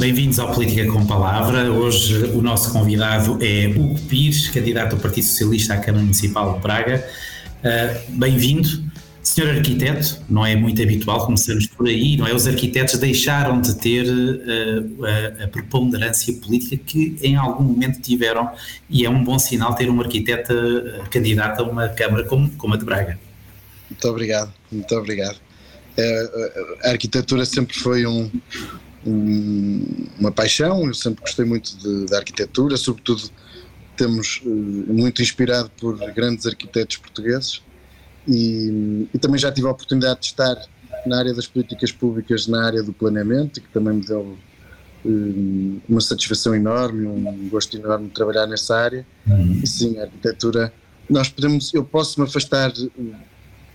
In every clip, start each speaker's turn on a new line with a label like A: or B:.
A: Bem-vindos ao Política com Palavra. Hoje o nosso convidado é Hugo Pires, candidato do Partido Socialista à Câmara Municipal de Braga. Uh, Bem-vindo. Senhor arquiteto, não é muito habitual, começamos por aí, não é? Os arquitetos deixaram de ter uh, a, a, preponderância política que em algum momento tiveram, e é um bom sinal ter um arquiteto uh, candidato a uma Câmara como, como a de Braga.
B: Muito obrigado, muito obrigado. a arquitetura sempre foi um, um, uma paixão, eu sempre gostei muito de, de arquitetura, sobretudo temos uh, muito inspirado por grandes arquitetos portugueses e, e, também já tive a oportunidade de estar na área das políticas públicas, na área do planeamento, que também me deu uh, uma satisfação enorme, um gosto enorme de trabalhar nessa área. Uhum. E sim, a arquitetura, nós podemos, eu posso me afastar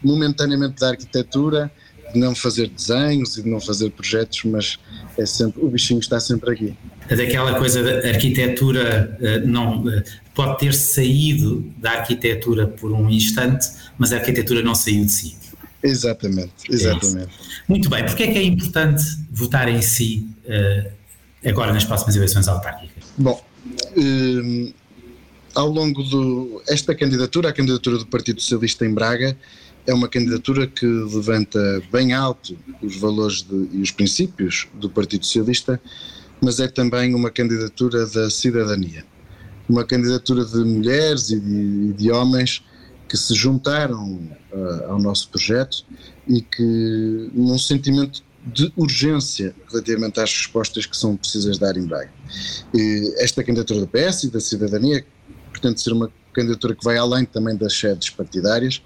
B: momentaneamente da arquitetura, de não fazer desenhos e de não fazer projetos, mas é sempre, o bichinho está sempre aqui.
A: Daquela coisa da arquitetura eh, não eh, pode ter saído da arquitetura por um instante, mas a arquitetura não saiu de si.
B: Exatamente, exatamente. É
A: Muito bem, porque é que é importante votar em si uh, agora nas próximas eleições autárquicas?
B: Bom, um, ao longo do. Esta candidatura, a candidatura do Partido Socialista em Braga, é uma candidatura que levanta bem alto os valores de, e os princípios do Partido Socialista, mas é também uma candidatura da cidadania. Uma candidatura de mulheres e de, de homens que se juntaram uh, ao nosso projeto e que, num sentimento de urgência relativamente às respostas que são precisas dar em Braga. E esta candidatura do PS e da cidadania pretende ser uma candidatura que vai além também das sedes partidárias,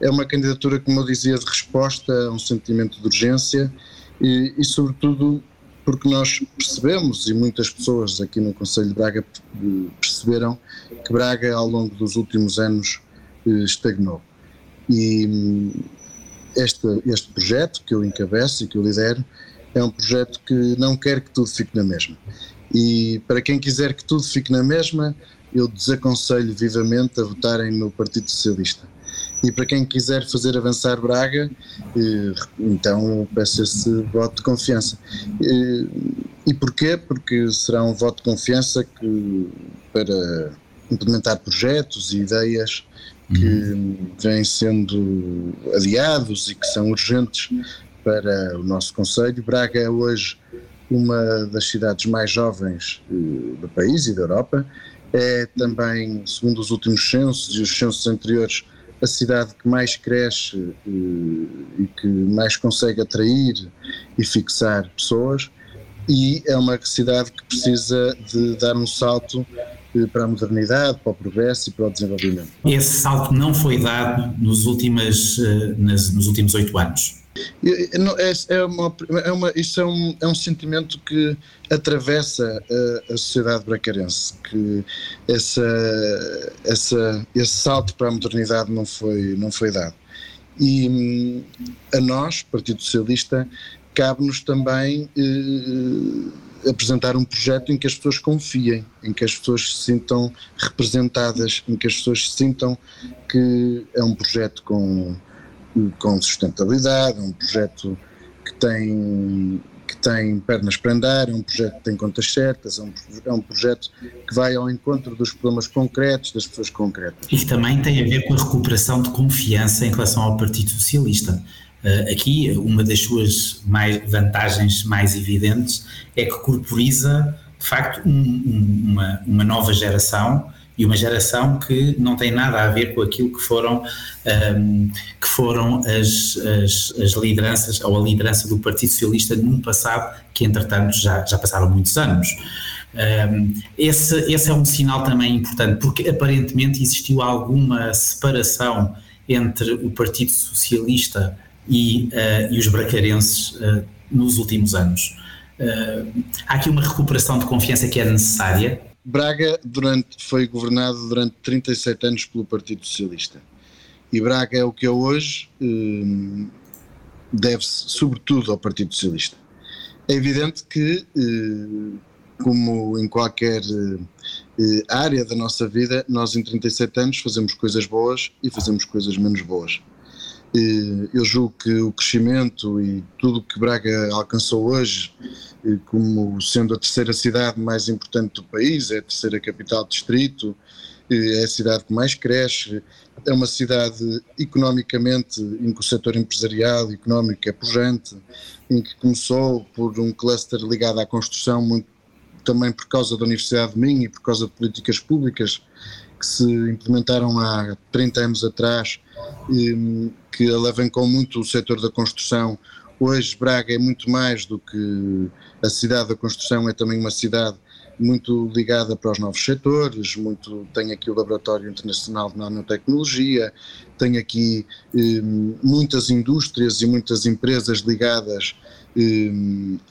B: é uma candidatura, como eu dizia, de resposta a um sentimento de urgência e, e sobretudo, porque nós percebemos, e muitas pessoas aqui no Conselho de Braga perceberam, que Braga, ao longo dos últimos anos, eh, estagnou. E hum, este, este projeto que eu encabeço e que eu lidero é um projeto que não quer que tudo fique na mesma. E para quem quiser que tudo fique na mesma, eu desaconselho vivamente a votarem no Partido Socialista e para quem quiser fazer avançar Braga, eh, então peço esse voto de confiança. Eh, e porquê? Porque será um voto de confiança que, para implementar projetos e ideias que uhum. vêm sendo adiados e que são urgentes para o nosso Conselho. Braga é hoje uma das cidades mais jovens eh, do país e da Europa. É também, segundo os últimos censos e os censos anteriores, a cidade que mais cresce e, eh, e que mais consegue atrair e fixar pessoas e é uma cidade que precisa de dar um salto eh, para a modernidade, para o progresso e para o desenvolvimento.
A: Esse salto não foi dado nos, últimas, eh, nos últimos oito anos.
B: É, é uma, é uma, isso é um, é um sentimento que atravessa a, a sociedade bracarense, que essa, essa, esse salto para a modernidade não foi, não foi dado. E a nós, Partido Socialista, cabe-nos também eh, apresentar um projeto em que as pessoas confiem, em que as pessoas se sintam representadas, em que as pessoas se sintam que é um projeto com com sustentabilidade, é um projeto que tem, que tem pernas para andar, é um projeto que tem contas certas, é um, é um projeto que vai ao encontro dos problemas concretos das pessoas concretas.
A: E também tem a ver com a recuperação de confiança em relação ao Partido Socialista. Uh, aqui, uma das suas mais vantagens mais evidentes é que corporiza, de facto, um, um, uma, uma nova geração e uma geração que não tem nada a ver com aquilo que foram, um, que foram as, as, as, lideranças, ou a liderança do Partido Socialista num passado que, entretanto, já, já passaram muitos anos. Um, esse, esse é um sinal também importante, porque aparentemente existiu alguma separação entre o Partido Socialista e, uh, e os bracarenses uh, nos últimos anos. Uh, há aqui uma recuperação de confiança que é necessária,
B: Braga durante, foi governado durante 37 anos pelo Partido Socialista. E Braga é o que é hoje, eh, deve-se sobretudo ao Partido Socialista. É evidente que, eh, como em qualquer eh, área da nossa vida, nós em 37 anos fazemos coisas boas e fazemos coisas menos boas. Eu julgo que o crescimento e tudo que Braga alcançou hoje, como sendo a terceira cidade mais importante do país, é a terceira capital distrito, é a cidade que mais cresce, é uma cidade economicamente em que o setor empresarial económico é pujante, em que começou por um cluster ligado à construção, muito também por causa da Universidade de Minho e por causa de políticas públicas que se implementaram há 30 anos atrás, que alavancou muito o setor da construção. Hoje Braga é muito mais do que a cidade da construção, é também uma cidade muito ligada para os novos setores, muito, tem aqui o Laboratório Internacional de Nanotecnologia, tem aqui eh, muitas indústrias e muitas empresas ligadas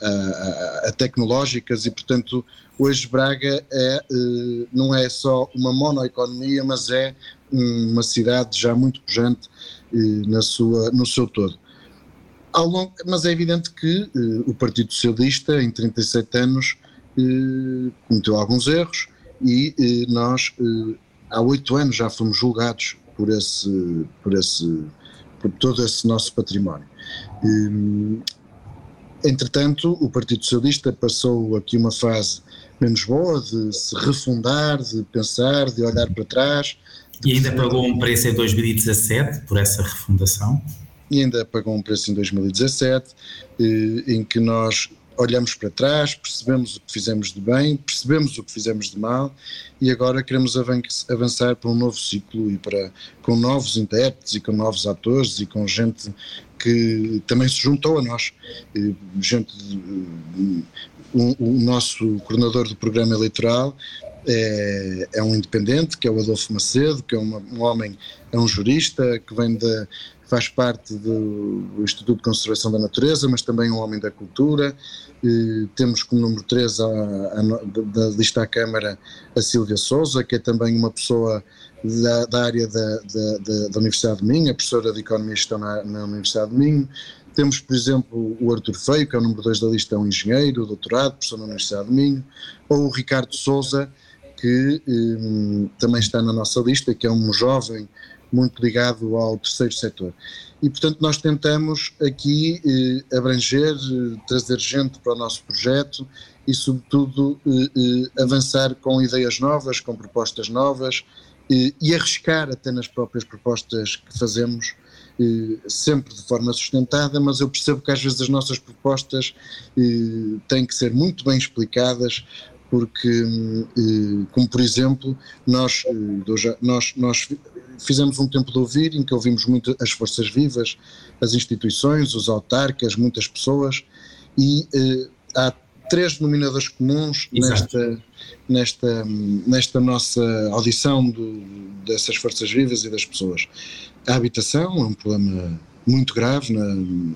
B: a, a, tecnológicas e, portanto, hoje Braga é, eh, não é só uma monoeconomia, mas é uma cidade já muito pujante eh, na sua, no seu todo. Longo, mas é evidente que eh, o Partido Socialista, em 37 anos, cometeu alguns erros e nós há oito anos já fomos julgados por esse, por esse, por todo esse nosso património. Entretanto, o Partido Socialista passou aqui uma fase menos boa de se refundar, de pensar, de olhar para trás.
A: E ainda pagou um preço em 2017 por essa refundação?
B: E ainda pagou um preço em 2017, em que nós olhamos para trás, percebemos o que fizemos de bem, percebemos o que fizemos de mal e agora queremos avançar para um novo ciclo e para com novos intérpretes e com novos atores e com gente que também se juntou a nós, gente o, o nosso coordenador do programa eleitoral é, é, um independente, que é o Adolfo Macedo, que é uma, um homem, é um jurista, que vem da, faz parte do, Instituto de Conservação da Natureza, mas também um homem da cultura, temos como número 3 a, a, da lista à Câmara a Silvia Souza, que é também uma pessoa da, da área da, da, da, Universidade de Minho, a professora de Economia e Gestão na, na, Universidade de Minho. Temos, por exemplo, o Artur Feio, que é o número 2 da lista, é um engenheiro, doutorado, professor na Universidade de Minho, ou o Ricardo Souza, que hum, também está na nossa lista, que é um jovem muito ligado ao terceiro setor. E portanto nós tentamos aqui eh, abranger, eh, trazer gente para o nosso projeto e sobretudo eh, eh avançar com ideias novas, com propostas novas eh, e arriscar até nas próprias propostas que fazemos, eh, sempre de forma sustentada, mas eu percebo que às vezes as nossas propostas têm que ser muito bem explicadas porque, como por exemplo, nós, nós, nós fizemos um tempo de ouvir em que ouvimos muito as forças vivas, as instituições, os autarcas, muitas pessoas, e eh, há três denominadores comuns nesta, nesta, nesta nossa audição do, dessas forças vivas e das pessoas. A habitação é um problema muito grave na,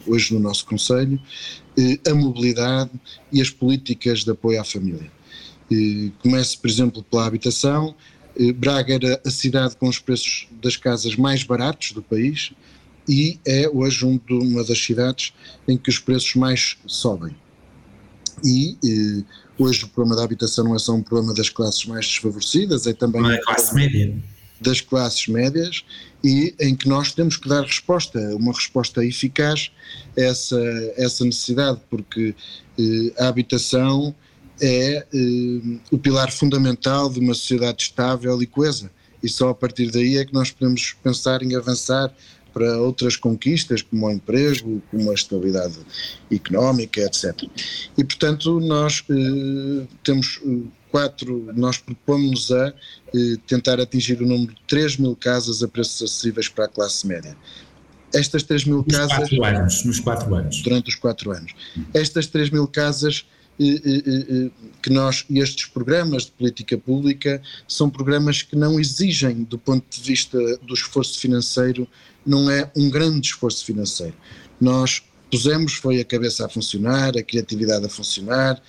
B: hoje no nosso Conselho, eh, a mobilidade e as políticas de apoio à família. Eh, começo, por exemplo, pela habitação, Braga era a cidade com os preços das casas mais baratos do país e é hoje uma das cidades em que os preços mais sobem. E eh, hoje o problema da habitação não é só um problema das classes mais desfavorecidas, é também
A: uma classe média.
B: das classes médias e em que nós temos que dar resposta, uma resposta eficaz a essa, essa necessidade, porque eh, a habitação é eh, o pilar fundamental de uma sociedade estável e coesa. E só a partir daí é que nós podemos pensar em avançar para outras conquistas, como o emprego, como a estabilidade económica, etc. E, portanto, nós eh, temos eh, quatro, nós propomos a eh, tentar atingir o número de 3 mil casas a preços acessíveis para a classe média. Estas 3 mil
A: nos
B: casas.
A: Quatro anos, nos quatro anos.
B: Durante os quatro anos. Estas 3 mil casas que nós, estes programas de política pública são programas que não exigem, do ponto de vista do esforço financeiro, não é um grande esforço financeiro. Nós pusemos, foi a cabeça a funcionar, a criatividade a funcionar,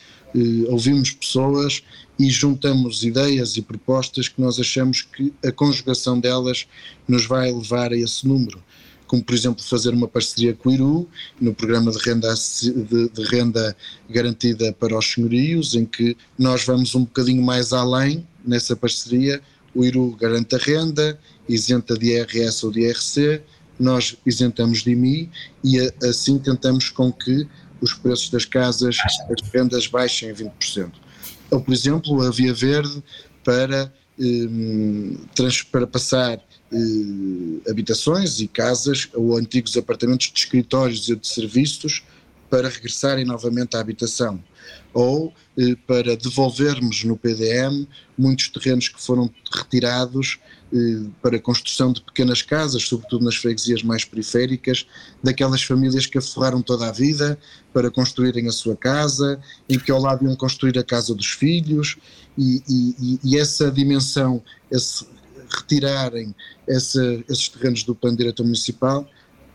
B: ouvimos pessoas e juntamos ideias e propostas que nós achamos que a conjugação delas nos vai levar a esse número como por exemplo fazer uma parceria com o IRU no programa de renda, de, de renda garantida para os senhorios, em que nós vamos um bocadinho mais além nessa parceria, o IRU garante a renda, isenta de IRS ou de IRC, nós isentamos de IMI e assim tentamos com que os preços das casas, as vendas baixem 20%. Ou, por exemplo, a Via Verde para, um, para passar um, habitações e casas ou antigos apartamentos de escritórios e de serviços para regressarem novamente à habitação ou eh, para devolvermos no PDM muitos terrenos que foram retirados eh, para a construção de pequenas casas, sobretudo nas freguesias mais periféricas, daquelas famílias que aforraram toda a vida para construírem a sua casa e que ao lado iam construir a casa dos filhos, e, e, e essa dimensão, esse retirarem essa, esses terrenos do plano diretor municipal,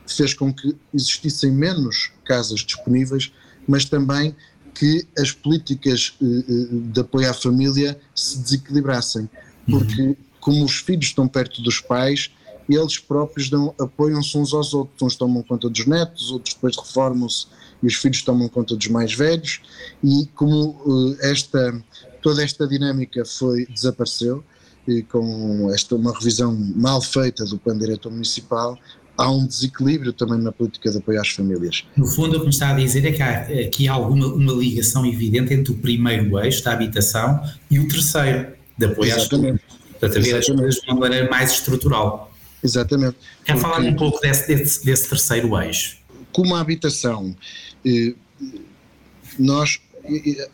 B: fez com que existissem menos casas disponíveis, mas também que as políticas eh, eh, de apoio à família se desequilibrassem, porque uhum como os filhos estão perto dos pais, eles próprios apoiam-se uns aos outros. Uns tomam conta dos netos, outros depois reformam-se e os filhos tomam conta dos mais velhos. E como uh, esta, toda esta dinâmica foi desapareceu, e com esta uma revisão mal feita do plano diretor municipal, há um desequilíbrio também na política de apoio às famílias.
A: No fundo, o que me está a dizer é que há aqui alguma uma ligação evidente entre o primeiro eixo da habitação e o terceiro, de apoio Exatamente. às famílias. Portanto, a ver as coisas de uma maneira mais estrutural.
B: Exatamente.
A: Quer Porque, falar um pouco desse, desse, desse, terceiro eixo?
B: Como a habitação, eh, nós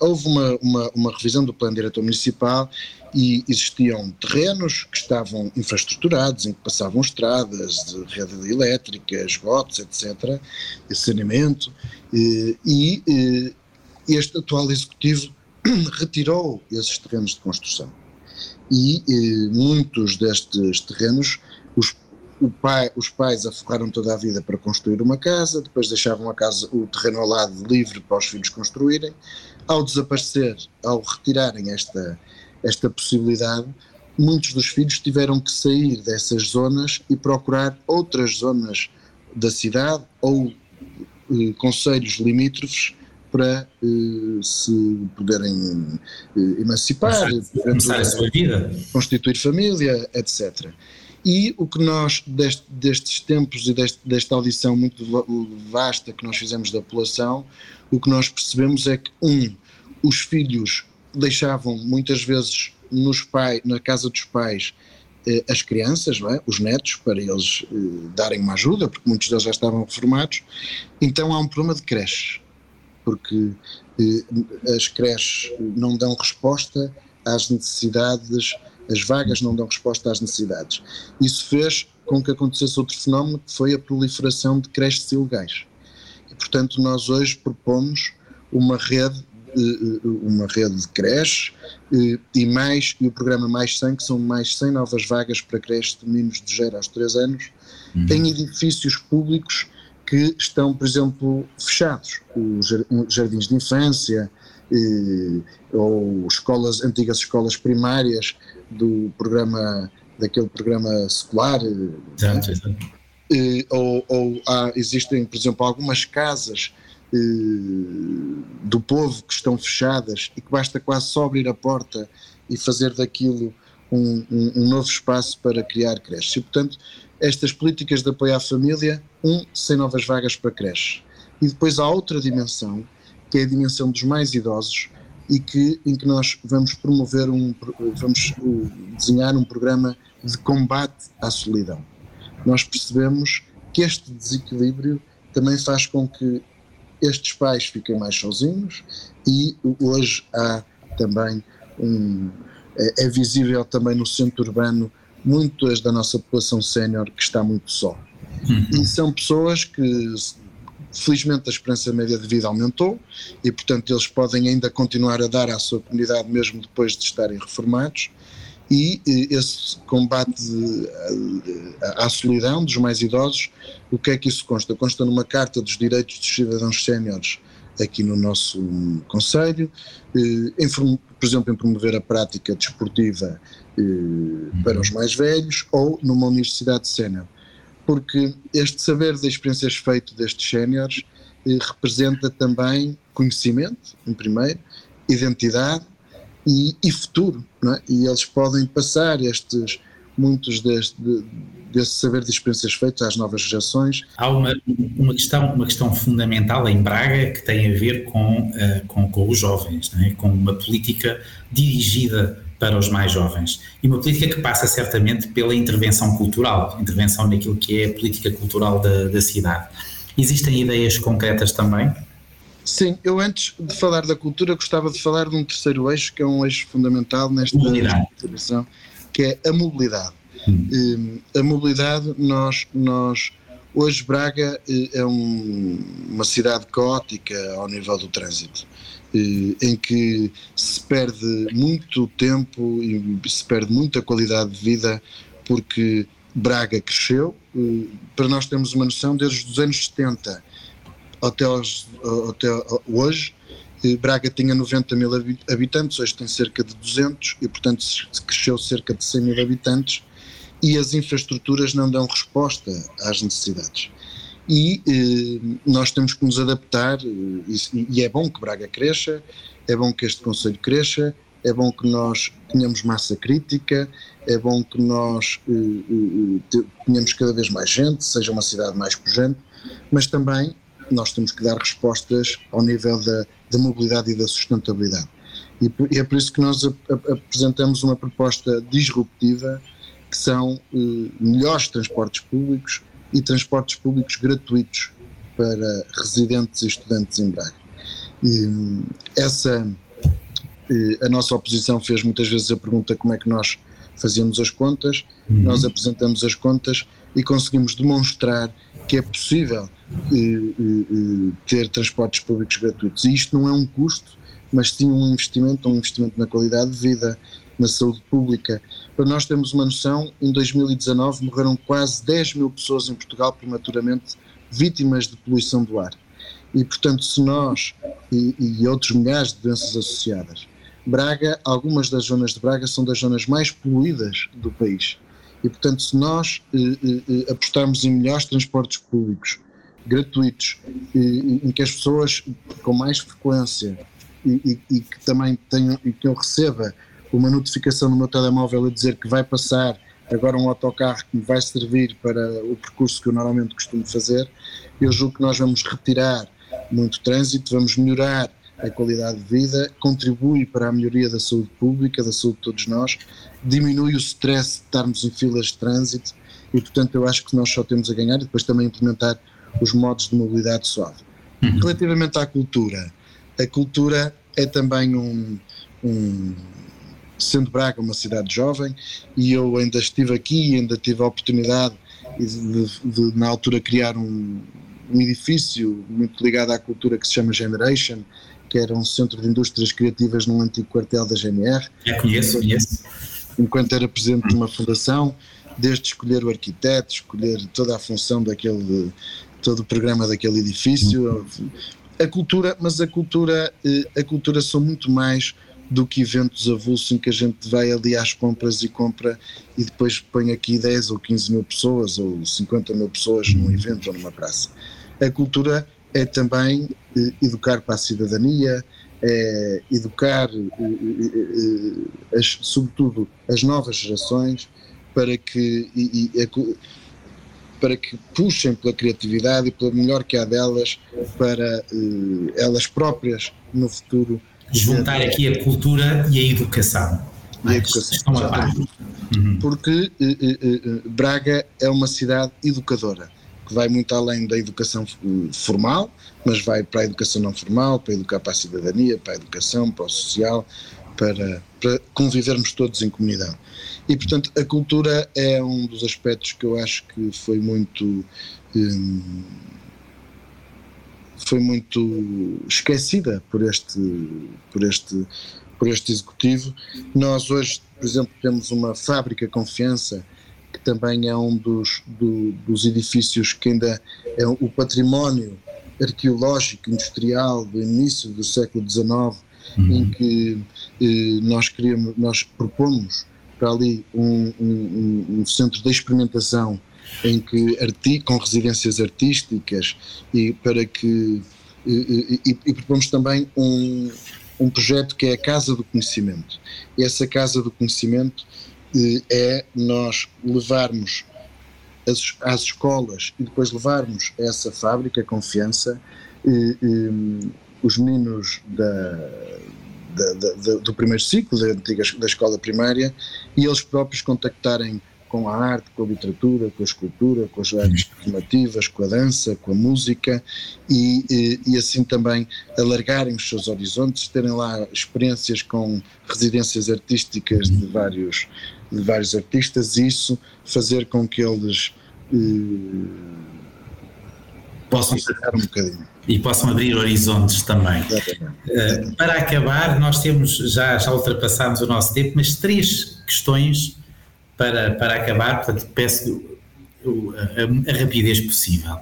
B: houve uma, uma, uma, revisão do plano diretor municipal e existiam terrenos que estavam infraestruturados, em que passavam estradas de rede elétrica, esgotos, etc., e saneamento, e eh, este atual executivo retirou esses terrenos de construção e eh, muitos destes terrenos os, pai, os pais aforraram toda a vida para construir uma casa, depois deixavam a casa, o terreno ao lado livre para os filhos construírem. Ao desaparecer, ao retirarem esta, esta possibilidade, muitos dos filhos tiveram que sair dessas zonas e procurar outras zonas da cidade ou eh, conselhos limítrofes para uh, se poderem uh, emancipar,
A: começar a sua vida,
B: constituir família, etc. E o que nós, deste, destes tempos e deste, desta audição muito vasta que nós fizemos da população, o que nós percebemos é que, um, os filhos deixavam muitas vezes nos pai, na casa dos pais eh, as crianças, é? os netos, para eles darem uma ajuda, porque muitos deles já estavam reformados. Então há um problema de creches porque eh, as creches não dão resposta às necessidades, as vagas não dão resposta às necessidades. Isso fez com que acontecesse outro fenómeno, que foi a proliferação de creches ilegais. E, portanto, nós hoje propomos uma rede eh, eh, uma rede de creches e mais e o programa Mais 100, que são mais 100 novas vagas para creches de meninos de 0 aos 3 anos, uhum. em edifícios públicos que estão, por exemplo, fechados. Os jardins de infância eh, ou escolas, antigas escolas primárias do programa, daquele programa secular. Exato, exato. Eh, ou, ou há, existem, por exemplo, algumas casas eh, do povo que estão fechadas e que basta quase só abrir a porta e fazer daquilo um, um, um novo espaço para criar creches. E, portanto, estas políticas de apoio à família, um, sem novas vagas para creches. E depois há outra dimensão, que é a dimensão dos mais idosos, e que, em que nós vamos promover um, vamos uh, desenhar um programa de combate à solidão. Nós percebemos que este desequilíbrio também faz com que estes pais fiquem mais sozinhos e hoje há também um, é, é visível também no centro urbano muitas da nossa população sénior que está muito só. Uhum. E são pessoas que, felizmente, a esperança média de vida aumentou e, portanto, eles podem ainda continuar a dar à sua comunidade mesmo depois de estarem reformados. E esse combate à solidão dos mais idosos, o que é que isso consta? Consta numa Carta dos Direitos dos Cidadãos Séniores aqui no nosso Conselho, eh, por exemplo, em promover a prática desportiva eh, para os mais velhos ou numa universidade sénior. Porque este saber de experiências feito destes séniores eh, representa também conhecimento, em primeiro, identidade e, e futuro, é? e eles podem passar estes, muitos deste, de, desse saber de experiências feitas às novas gerações.
A: Há uma, uma, questão, uma questão fundamental em Braga que tem a ver com, uh, com, com, os jovens, é? com uma política dirigida para os mais jovens. E uma política que passa certamente pela intervenção cultural, intervenção naquilo que é a política cultural da, da cidade. Existem ideias concretas também?
B: Sim, eu antes de falar da cultura gostava de falar de um terceiro eixo que é um eixo fundamental nesta intervenção, que é a mobilidade. Hum. A mobilidade, nós, nós hoje Braga eh, é um, uma cidade caótica ao nível do trânsito. Eh, em que se perde muito tempo e se perde muita qualidade de vida porque Braga cresceu. Eh, para nós termos uma noção, desde os anos 70 até, aos, até hoje, eh, Braga tinha 90 mil habitantes, hoje tem cerca de 200 e, portanto, cresceu cerca de 100 mil habitantes e as infraestruturas não dão resposta às necessidades e eh, nós temos que nos adaptar e, e, é bom que Braga cresça, é bom que este Conselho cresça, é bom que nós tenhamos massa crítica, é bom que nós eh, eh, tenhamos cada vez mais gente, seja uma cidade mais pujante, mas também nós temos que dar respostas ao nível da, da mobilidade e da sustentabilidade. E, e, é por isso que nós apresentamos uma proposta disruptiva que são eh, melhores transportes públicos, e transportes públicos gratuitos para residentes e estudantes em Braga. E essa, a nossa oposição fez muitas vezes a pergunta como é que nós fazíamos as contas, uhum. nós apresentamos as contas e conseguimos demonstrar que é possível ter transportes públicos gratuitos. E isto não é um custo, mas sim um investimento, um investimento na qualidade de vida, na saúde pública. Para nós termos uma noção, em 2019 morreram quase 10 mil pessoas em Portugal prematuramente vítimas de poluição do ar. E, portanto, se nós e, e outros milhares de doenças associadas, Braga, algumas das zonas de Braga são das zonas mais poluídas do país. E, portanto, se nós eh, eh, eh apostarmos em melhores transportes públicos, gratuitos, eh, em que as pessoas com mais frequência e, e, e que também tenham, e que eu receba uma notificação no meu telemóvel a dizer que vai passar agora um autocarro que me vai servir para o percurso que eu normalmente costumo fazer, eu julgo que nós vamos retirar muito trânsito, vamos melhorar a qualidade de vida, contribui para a melhoria da saúde pública, da saúde de todos nós, diminui o stress de estarmos em filas de trânsito e, portanto, eu acho que nós só temos a ganhar e depois também implementar os modos de mobilidade suave. Uhum. Relativamente à cultura, a cultura é também um, um sendo Braga uma cidade jovem, e eu ainda estive aqui e ainda tive a oportunidade de, de, de na altura, criar um, um, edifício muito ligado à cultura que se chama Generation, que era um centro de indústrias criativas num antigo quartel da GNR.
A: Já conheço, conheço.
B: Enquanto era presidente de uma fundação, desde escolher o arquiteto, escolher toda a função daquele, todo o programa daquele edifício, a cultura, mas a cultura, eh, a cultura são muito mais do que eventos avulsos em que a gente vai ali às compras e compra e depois põe aqui 10 ou 15 mil pessoas ou 50 mil pessoas num evento ou numa praça. A cultura é também eh, educar para a cidadania, é educar, eh, eh, as, sobretudo, as novas gerações para que, e, e, para que puxem pela criatividade e pelo melhor que há delas para elas próprias no futuro
A: juntar aqui a cultura e a educação.
B: E a educação. Estão a par. Uhum. Porque eh, eh, eh, Braga é uma cidade educadora, que vai muito além da educação formal, mas vai para a educação não formal, para educar para a cidadania, para a educação, para o social, para, para convivermos todos em comunidade. E, portanto, a cultura é um dos aspectos que eu acho que foi muito. Hum, foi muito esquecida por este, por este, por este executivo. Nós hoje, por exemplo, temos uma fábrica Confiança que também é um dos, do, dos edifícios que ainda é o património arqueológico industrial do início do século XIX, uhum. em que eh, nós queríamos, nós propomos para ali um, um, um centro de experimentação em que com residências artísticas e para que e, e, e propomos também um, um projeto que é a Casa do Conhecimento. Essa Casa do Conhecimento eh, é nós levarmos as, às escolas e depois levarmos essa fábrica, confiança, e, os meninos da, da, da, do primeiro ciclo da antiga da escola primária e eles próprios contactarem com a arte, com a literatura, com a escultura, com as artes performativas, com a dança, com a música e, e, e, assim também alargarem os seus horizontes, terem lá experiências com residências artísticas de vários, de vários artistas e isso fazer com que eles eh,
A: possam um bocadinho. E possam abrir horizontes também. Uh, para acabar, nós temos, já, já ultrapassámos o nosso tempo, mas três questões para, para acabar, portanto, peço a, a, rapidez possível.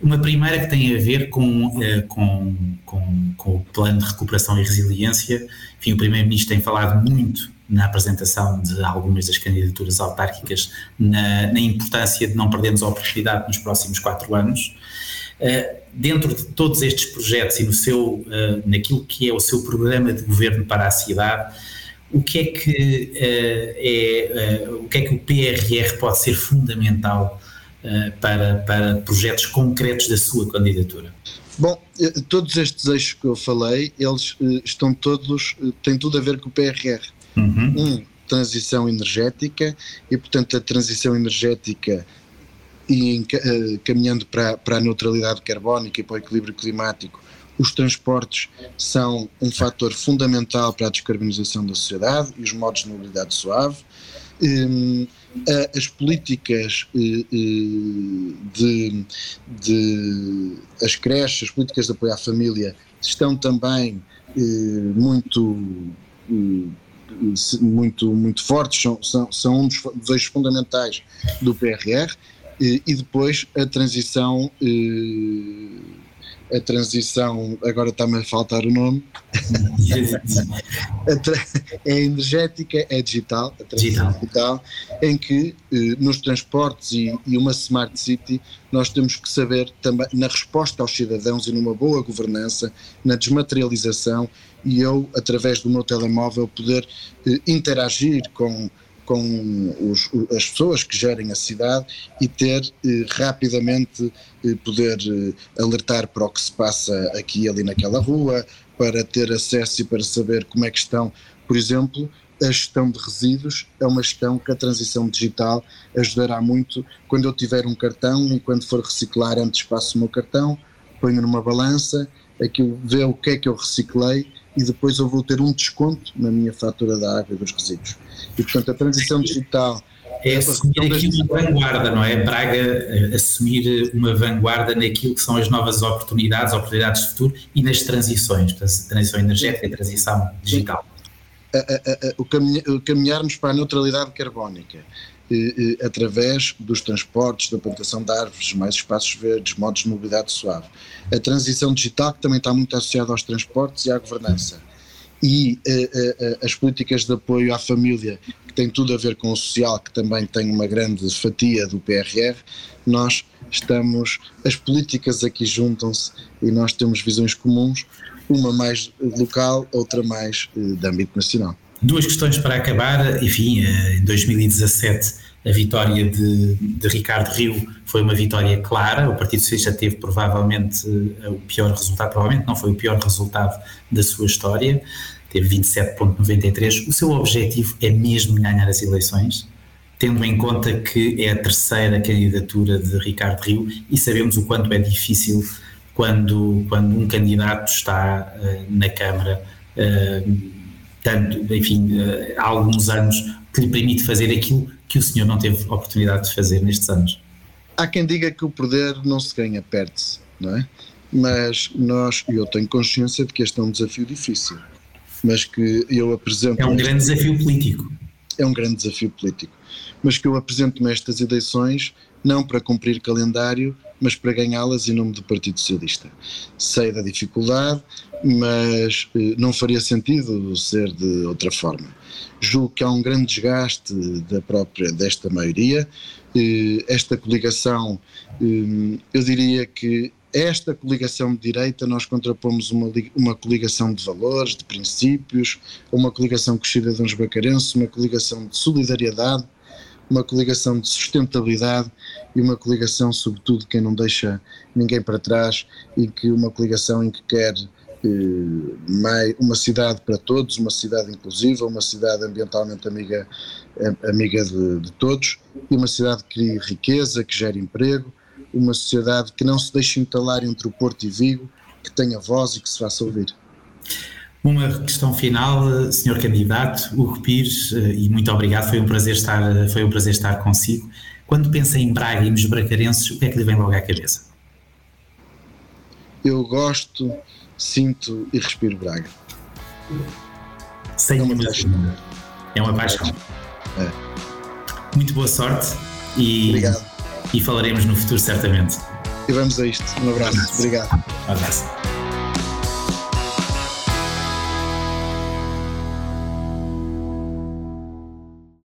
A: Uma primeira que tem a ver com, eh, com, com, com o plano de recuperação e resiliência. Enfim, o Primeiro-Ministro tem falado muito na apresentação de algumas das candidaturas autárquicas na, na, importância de não perdermos a oportunidade nos próximos quatro anos. Uh, dentro de todos estes projetos e no seu, uh, naquilo que é o seu programa de governo para a cidade, o que é que uh, é uh, o que é que o PRR pode ser fundamental uh, para, para projetos concretos da sua candidatura?
B: Bom, todos estes eixos que eu falei, eles estão todos, têm tudo a ver com o PRR. Uhum. Um, transição energética e, portanto, a transição energética e caminhando para, para a neutralidade carbónica e para o equilíbrio climático os transportes são um fator fundamental para a descarbonização da sociedade e os modos de mobilidade suave. Um, as políticas eh, eh, de, de, as creches, as políticas de apoio à família estão também eh, muito muito muito fortes são, são, são um dos, dos eixos fundamentais do PRR e depois a transição a transição, agora está-me a faltar o nome, é energética, é digital, a digital, digital em que eh, nos transportes e, e, uma smart city nós temos que saber também na resposta aos cidadãos e numa boa governança, na desmaterialização e eu, através do meu telemóvel, poder eh, interagir com com os, as pessoas que gerem a cidade e ter eh, rapidamente eh, poder eh, alertar para o que se passa aqui e ali naquela rua, para ter acesso e para saber como é que estão, por exemplo, a gestão de resíduos é uma gestão que a transição digital ajudará muito. Quando eu tiver um cartão e quando for reciclar antes passo o meu cartão, ponho numa balança, aquilo vê o que é que eu reciclei e depois eu vou ter um desconto na minha fatura da água e dos resíduos. E portanto a transição digital
A: é assumir aqui uma vanguarda, não é? Braga eh, assumir uma vanguarda naquilo que são as novas oportunidades, oportunidades de futuro e nas transições, portanto, transição energética e transição digital.
B: A, a, a, o caminharmos para a neutralidade carbónica através dos transportes, da plantação de árvores, mais espaços verdes, modos de mobilidade suave. A transição digital, que também está muito associada aos transportes e à governança. E eh, eh, as políticas de apoio à família, que tem tudo a ver com o social, que também tem uma grande fatia do PRR, nós estamos, as políticas aqui juntam-se e nós temos visões comuns, uma mais local, outra mais de âmbito nacional.
A: Duas questões para acabar. Enfim, eh, em 2017 a vitória de, de, Ricardo Rio foi uma vitória clara. O Partido Socialista teve provavelmente eh, o pior resultado, provavelmente não foi o pior resultado da sua história, teve 27,93. O seu objetivo é mesmo ganhar as eleições, tendo em conta que é a terceira candidatura de Ricardo Rio e sabemos o quanto é difícil quando, quando um candidato está uh, na Câmara. Uh, tanto, enfim, eh, há alguns anos que lhe permite fazer aquilo que o senhor não teve oportunidade de fazer nestes anos.
B: Há quem diga que o poder não se ganha, perde-se, não é? Mas nós, eu tenho consciência de que este é um desafio difícil, mas que eu apresento.
A: É um grande desafio político.
B: É um grande desafio político, mas que eu apresento-me estas eleições não para cumprir calendário, mas para ganhá-las em nome do Partido Socialista. Sei da dificuldade, mas eh, não faria sentido ser de outra forma. Julgo que há um grande desgaste da própria desta maioria. Eh, esta coligação, eh, eu diria que esta coligação de direita nós contrapomos uma, uma coligação de valores, de princípios, uma coligação com os cidadãos bacarenses, uma coligação de solidariedade, uma coligação de sustentabilidade e uma coligação, sobretudo, que não deixa ninguém para trás e que uma coligação em que quer eh, uma cidade para todos, uma cidade inclusiva, uma cidade ambientalmente amiga, amiga de, de todos e uma cidade que crie riqueza, que gere emprego, uma sociedade que não se deixe entalar entre o Porto e Vigo, que tenha voz e que se faça ouvir.
A: Uma questão final, Sr. Candidato, Hugo Pires, eh, e muito obrigado, foi um prazer estar, foi um prazer estar consigo. Quando pensa em Braga e nos bracarenses, o que é que lhe vem logo à cabeça?
B: Eu gosto, sinto e respiro Braga.
A: Sem é uma paixão. É uma paixão. É. Muito boa sorte e, Obrigado. e falaremos no futuro certamente.
B: E vamos a isto. Um abraço. Um abraço. Obrigado. Um abraço.